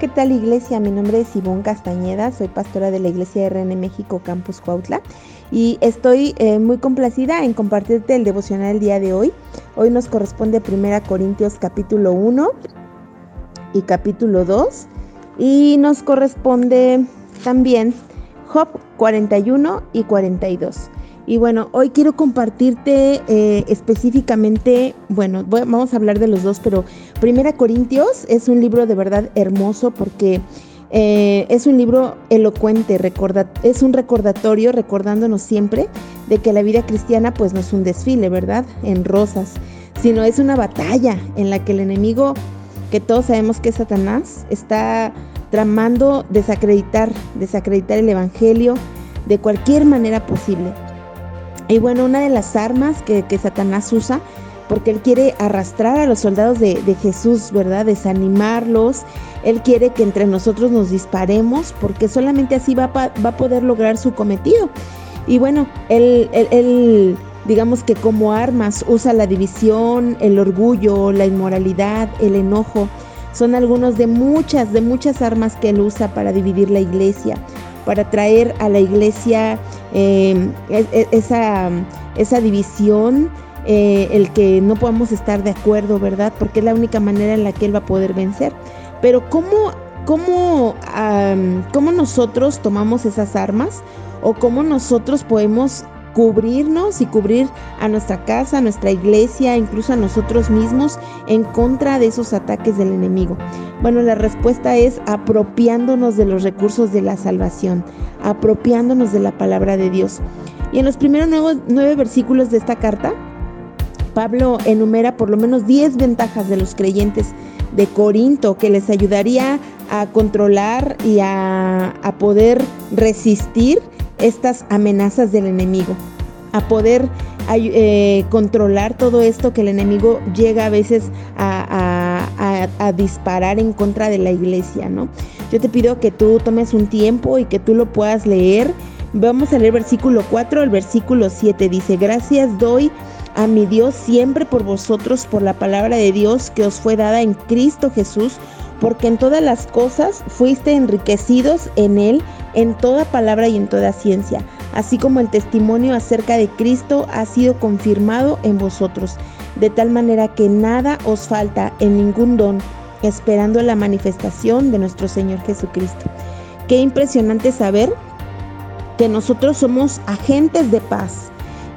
¿Qué tal iglesia? Mi nombre es Ivonne Castañeda, soy pastora de la iglesia RN México Campus Cuautla y estoy eh, muy complacida en compartirte el devocional día de hoy. Hoy nos corresponde 1 Corintios capítulo 1 y capítulo 2 y nos corresponde también Job 41 y 42. Y bueno, hoy quiero compartirte eh, específicamente, bueno, vamos a hablar de los dos, pero Primera Corintios es un libro de verdad hermoso porque eh, es un libro elocuente, es un recordatorio recordándonos siempre de que la vida cristiana pues no es un desfile, ¿verdad? En rosas, sino es una batalla en la que el enemigo, que todos sabemos que es Satanás, está tramando desacreditar, desacreditar el Evangelio de cualquier manera posible. Y bueno, una de las armas que, Satanás usa, porque él quiere arrastrar a los soldados de, Jesús, ¿verdad? Desanimarlos. Él quiere que entre nosotros nos disparemos, porque solamente así va, va a poder lograr su cometido. Y bueno, él, él, digamos que como armas usa la división, el orgullo, la inmoralidad, el enojo. Son algunos de muchas, de muchas armas que él usa para dividir la iglesia para traer a la iglesia eh, esa, esa, división, eh, el que no podamos estar de acuerdo, ¿verdad? Porque es la única manera en la que Él va a poder vencer. Pero ¿cómo, cómo, cómo nosotros tomamos esas armas? ¿O cómo nosotros podemos cubrirnos y cubrir a nuestra casa, a nuestra iglesia, incluso a nosotros mismos en contra de esos ataques del enemigo? Bueno, la respuesta es apropiándonos de los recursos de la salvación, apropiándonos de la palabra de Dios. Y en los primeros nueve, versículos de esta carta, Pablo enumera por lo menos 10 ventajas de los creyentes de Corinto que les ayudaría a controlar y a, a poder resistir estas amenazas del enemigo, a poder eh, controlar todo esto que el enemigo llega a veces a, disparar en contra de la iglesia, ¿no? Yo te pido que tú tomes un tiempo y que tú lo puedas leer. Vamos a leer versículo 4, el versículo 7 dice, gracias doy a mi Dios siempre por vosotros, por la palabra de Dios que os fue dada en Cristo Jesús, porque en todas las cosas fuiste enriquecidos en Él en toda palabra y en toda ciencia, así como el testimonio acerca de Cristo ha sido confirmado en vosotros, de tal manera que nada os falta en ningún don, esperando la manifestación de nuestro Señor Jesucristo. Qué impresionante saber que nosotros somos agentes de paz,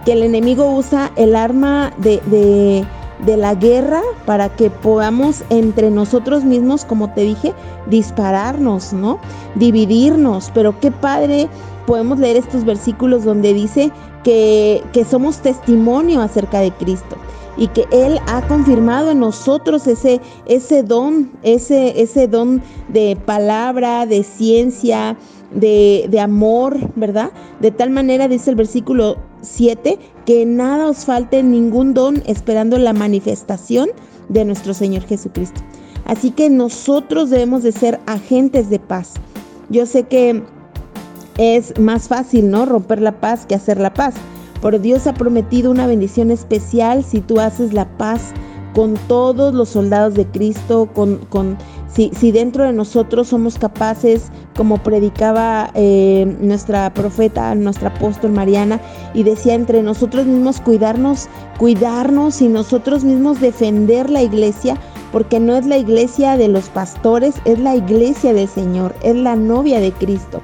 que el enemigo usa el arma de, de la guerra para que podamos entre nosotros mismos, como te dije, dispararnos, ¿no? Dividirnos. Pero qué padre podemos leer estos versículos donde dice que, que somos testimonio acerca de Cristo y que Él ha confirmado en nosotros ese, ese don, ese, ese don de palabra, de ciencia, de, de amor, ¿verdad? De tal manera, dice el versículo 7, que nada os falte ningún don esperando la manifestación de nuestro Señor Jesucristo. Así que nosotros debemos de ser agentes de paz. Yo sé que es más fácil, ¿no? Romper la paz que hacer la paz. Pero Dios ha prometido una bendición especial si tú haces la paz con todos los soldados de Cristo, con, con si, si, dentro de nosotros somos capaces, como predicaba eh, nuestra profeta, nuestra apóstol Mariana, y decía entre nosotros mismos cuidarnos, cuidarnos y nosotros mismos defender la iglesia, porque no es la iglesia de los pastores, es la iglesia del Señor, es la novia de Cristo.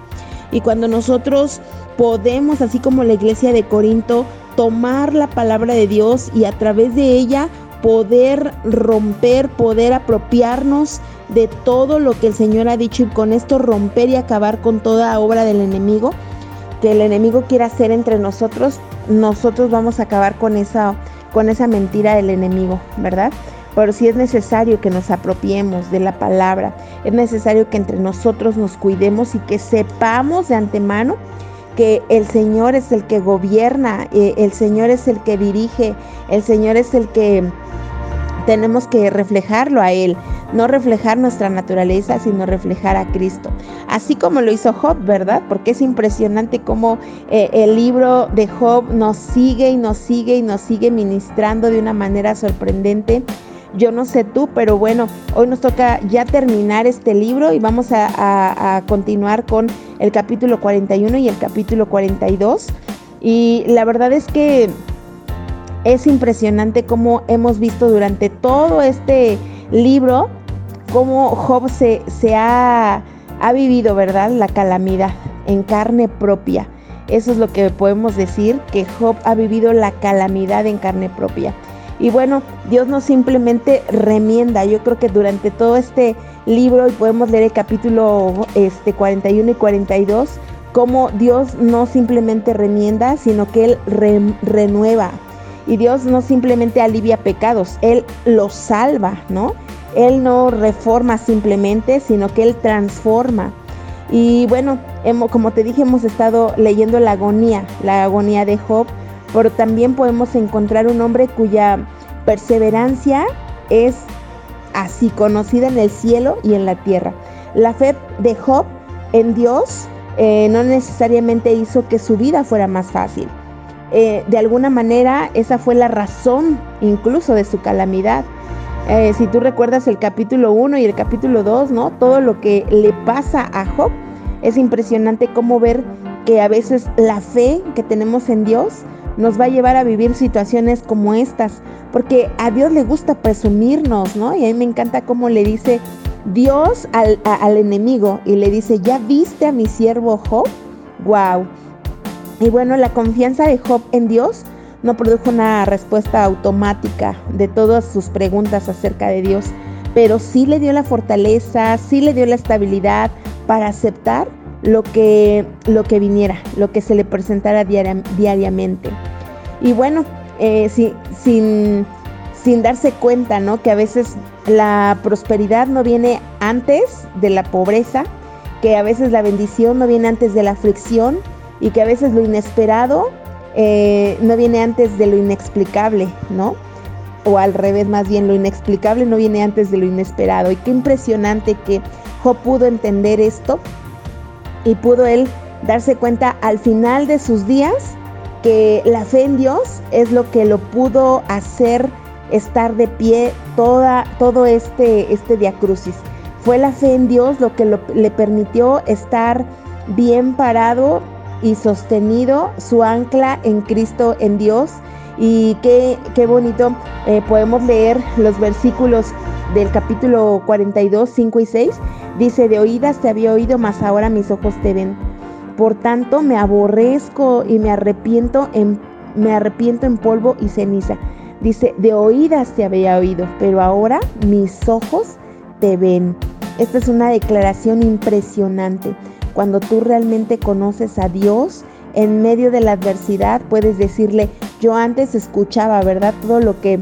Y cuando nosotros podemos, así como la iglesia de Corinto, tomar la palabra de Dios y a través de ella poder romper, poder apropiarnos de todo lo que el Señor ha dicho y con esto romper y acabar con toda obra del enemigo que el enemigo quiera hacer entre nosotros, nosotros vamos a acabar con esa con esa mentira del enemigo, ¿verdad? Pero sí es necesario que nos apropiemos de la palabra, es necesario que entre nosotros nos cuidemos y que sepamos de antemano que el Señor es el que gobierna, eh, el Señor es el que dirige, el Señor es el que tenemos que reflejarlo a Él, no reflejar nuestra naturaleza, sino reflejar a Cristo. Así como lo hizo Job, ¿verdad? Porque es impresionante cómo eh, el libro de Job nos sigue y nos sigue y nos sigue ministrando de una manera sorprendente. Yo no sé tú, pero bueno, hoy nos toca ya terminar este libro y vamos a, continuar con el capítulo 41 y el capítulo 42. Y la verdad es que es impresionante cómo hemos visto durante todo este libro cómo Job se, se ha, ha vivido, ¿verdad? La calamidad en carne propia. Eso es lo que podemos decir, que Job ha vivido la calamidad en carne propia. Y bueno, Dios no simplemente remienda, yo creo que durante todo este libro, y podemos leer el capítulo este, 41 y 42, cómo Dios no simplemente remienda, sino que Él renueva. Y Dios no simplemente alivia pecados, Él los salva, ¿no? Él no reforma simplemente, sino que Él transforma. Y bueno, como te dije, hemos estado leyendo la agonía, la agonía de Job, pero también podemos encontrar un hombre cuya perseverancia es así conocida en el cielo y en la tierra. La fe de Job en Dios eh, no necesariamente hizo que su vida fuera más fácil. Eh, de alguna manera esa fue la razón incluso de su calamidad. Eh, si tú recuerdas el capítulo 1 y el capítulo 2, ¿no? Todo lo que le pasa a Job, es impresionante cómo ver que a veces la fe que tenemos en Dios nos va a llevar a vivir situaciones como estas, porque a Dios le gusta presumirnos, ¿no? Y a mí me encanta cómo le dice Dios al, al enemigo y le dice, ¿ya viste a mi siervo Job? ¡Wow! Y bueno, la confianza de Job en Dios no produjo una respuesta automática de todas sus preguntas acerca de Dios, pero sí le dio la fortaleza, sí le dio la estabilidad para aceptar lo que, lo que viniera, lo que se le presentara diariamente. Y bueno, eh, sin, sin darse cuenta, ¿no? Que a veces la prosperidad no viene antes de la pobreza, que a veces la bendición no viene antes de la aflicción y que a veces lo inesperado eh, no viene antes de lo inexplicable, ¿no? O al revés, más bien lo inexplicable no viene antes de lo inesperado. Y qué impresionante que Job pudo entender esto y pudo él darse cuenta al final de sus días que la fe en Dios es lo que lo pudo hacer estar de pie toda, todo este, este diacrucis. Fue la fe en Dios lo que le permitió estar bien parado y sostenido su ancla en Cristo, en Dios. Y qué, qué bonito eh, podemos leer los versículos del capítulo 42, 5 y 6. Dice, de oídas te había oído, mas ahora mis ojos te ven. Por tanto me aborrezco y me arrepiento en, me arrepiento en polvo y ceniza. Dice, de oídas te había oído, pero ahora mis ojos te ven. Esta es una declaración impresionante. Cuando tú realmente conoces a Dios, en medio de la adversidad puedes decirle, yo antes escuchaba, ¿verdad? Todo lo que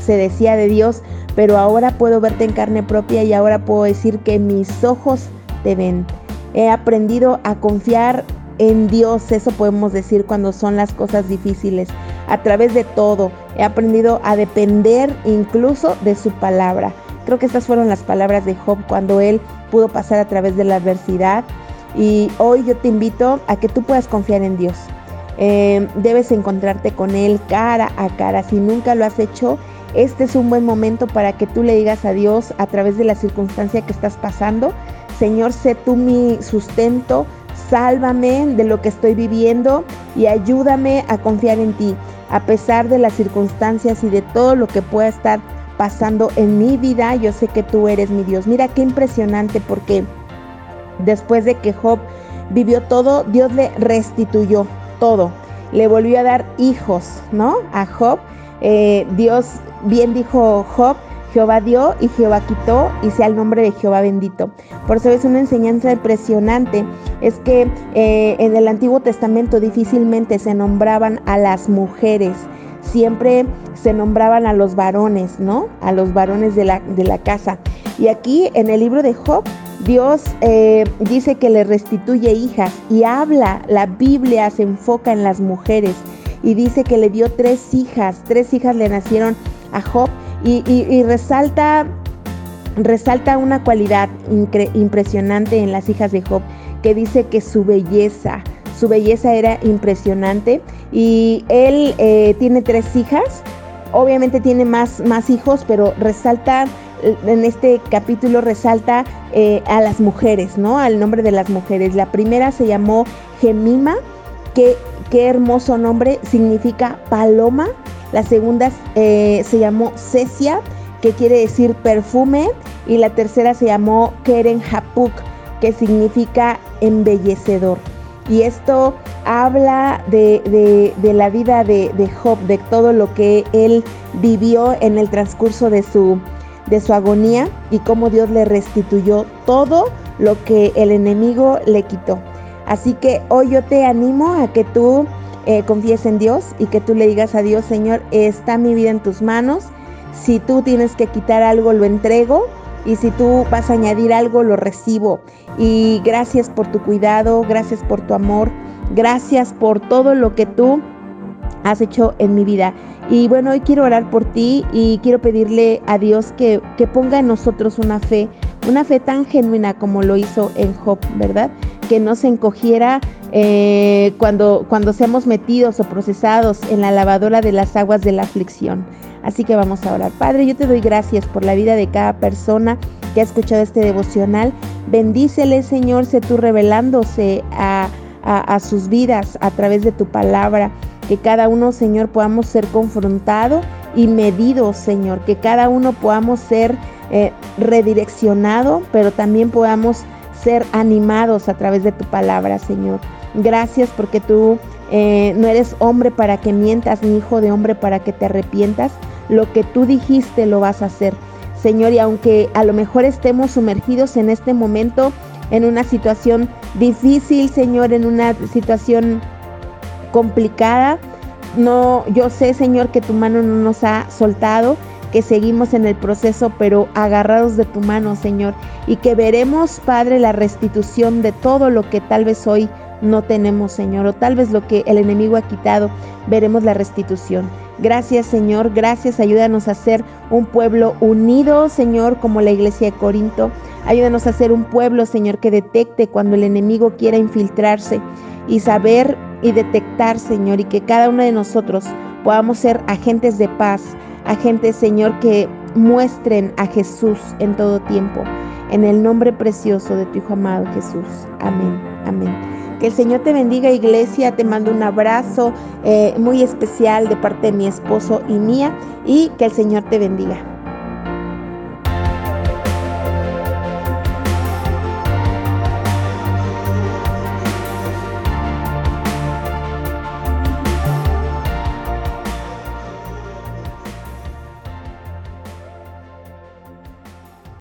se decía de Dios, pero ahora puedo verte en carne propia y ahora puedo decir que mis ojos te ven. He aprendido a confiar en Dios, eso podemos decir cuando son las cosas difíciles. A través de todo, he aprendido a depender incluso de su palabra. Creo que estas fueron las palabras de Job cuando él pudo pasar a través de la adversidad. Y hoy yo te invito a que tú puedas confiar en Dios. Eh, debes encontrarte con Él cara a cara. Si nunca lo has hecho, este es un buen momento para que tú le digas a Dios a través de la circunstancia que estás pasando, Señor, sé tú mi sustento, sálvame de lo que estoy viviendo y ayúdame a confiar en ti, a pesar de las circunstancias y de todo lo que pueda estar pasando en mi vida, yo sé que tú eres mi Dios. Mira qué impresionante porque después de que Job vivió todo, Dios le restituyó todo. Le volvió a dar hijos, ¿no? A Job. Eh, Dios, bien dijo Job, Jehová dio y Jehová quitó y sea el nombre de Jehová bendito. Por eso es una enseñanza impresionante. Es que eh, en el Antiguo Testamento difícilmente se nombraban a las mujeres siempre se nombraban a los varones, ¿no? A los varones de la, de la casa. Y aquí en el libro de Job, Dios eh, dice que le restituye hijas y habla, la Biblia se enfoca en las mujeres y dice que le dio tres hijas, tres hijas le nacieron a Job y, resalta, resalta una cualidad impresionante en las hijas de Job, que dice que su belleza, su belleza era impresionante y él eh, tiene tres hijas, obviamente tiene más, más hijos, pero resalta en este capítulo resalta eh, a las mujeres, ¿no? Al nombre de las mujeres. La primera se llamó Gemima, que qué hermoso nombre, significa paloma. La segunda eh, se llamó Cecia, que quiere decir perfume. Y la tercera se llamó Keren Hapuk, que significa embellecedor. Y esto habla de, la vida de, de, Job, de todo lo que él vivió en el transcurso de su, de su agonía y cómo Dios le restituyó todo lo que el enemigo le quitó. Así que hoy yo te animo a que tú eh, confíes en Dios y que tú le digas a Dios, Señor, está mi vida en tus manos. Si tú tienes que quitar algo, lo entrego. Y si tú vas a añadir algo, lo recibo. Y gracias por tu cuidado, gracias por tu amor, gracias por todo lo que tú has hecho en mi vida. Y bueno, hoy quiero orar por ti y quiero pedirle a Dios que, que ponga en nosotros una fe, una fe tan genuina como lo hizo en Job, ¿verdad? Que no se encogiera eh, cuando, cuando seamos metidos o procesados en la lavadora de las aguas de la aflicción. Así que vamos a orar. Padre, yo te doy gracias por la vida de cada persona que ha escuchado este devocional. Bendícele, Señor, sé tú revelándose a, a sus vidas a través de tu palabra. Que cada uno, Señor, podamos ser confrontado y medido, Señor. Que cada uno podamos ser eh, redireccionado, pero también podamos ser animados a través de tu palabra, Señor. Gracias porque tú eh, no eres hombre para que mientas, ni hijo de hombre para que te arrepientas. Lo que tú dijiste lo vas a hacer. Señor, y aunque a lo mejor estemos sumergidos en este momento en una situación difícil, Señor, en una situación complicada, no, yo sé, Señor, que tu mano no nos ha soltado que seguimos en el proceso, pero agarrados de tu mano, Señor, y que veremos, Padre, la restitución de todo lo que tal vez hoy no tenemos, Señor, o tal vez lo que el enemigo ha quitado, veremos la restitución. Gracias, Señor, gracias, ayúdanos a ser un pueblo unido, Señor, como la iglesia de Corinto. Ayúdanos a ser un pueblo, Señor, que detecte cuando el enemigo quiera infiltrarse y saber y detectar, Señor, y que cada uno de nosotros podamos ser agentes de paz, agentes, Señor, que muestren a Jesús en todo tiempo. En el nombre precioso de tu Hijo amado Jesús. Amén. Amén. Que el Señor te bendiga, iglesia. Te mando un abrazo eh, muy especial de parte de mi esposo y mía. Y que el Señor te bendiga.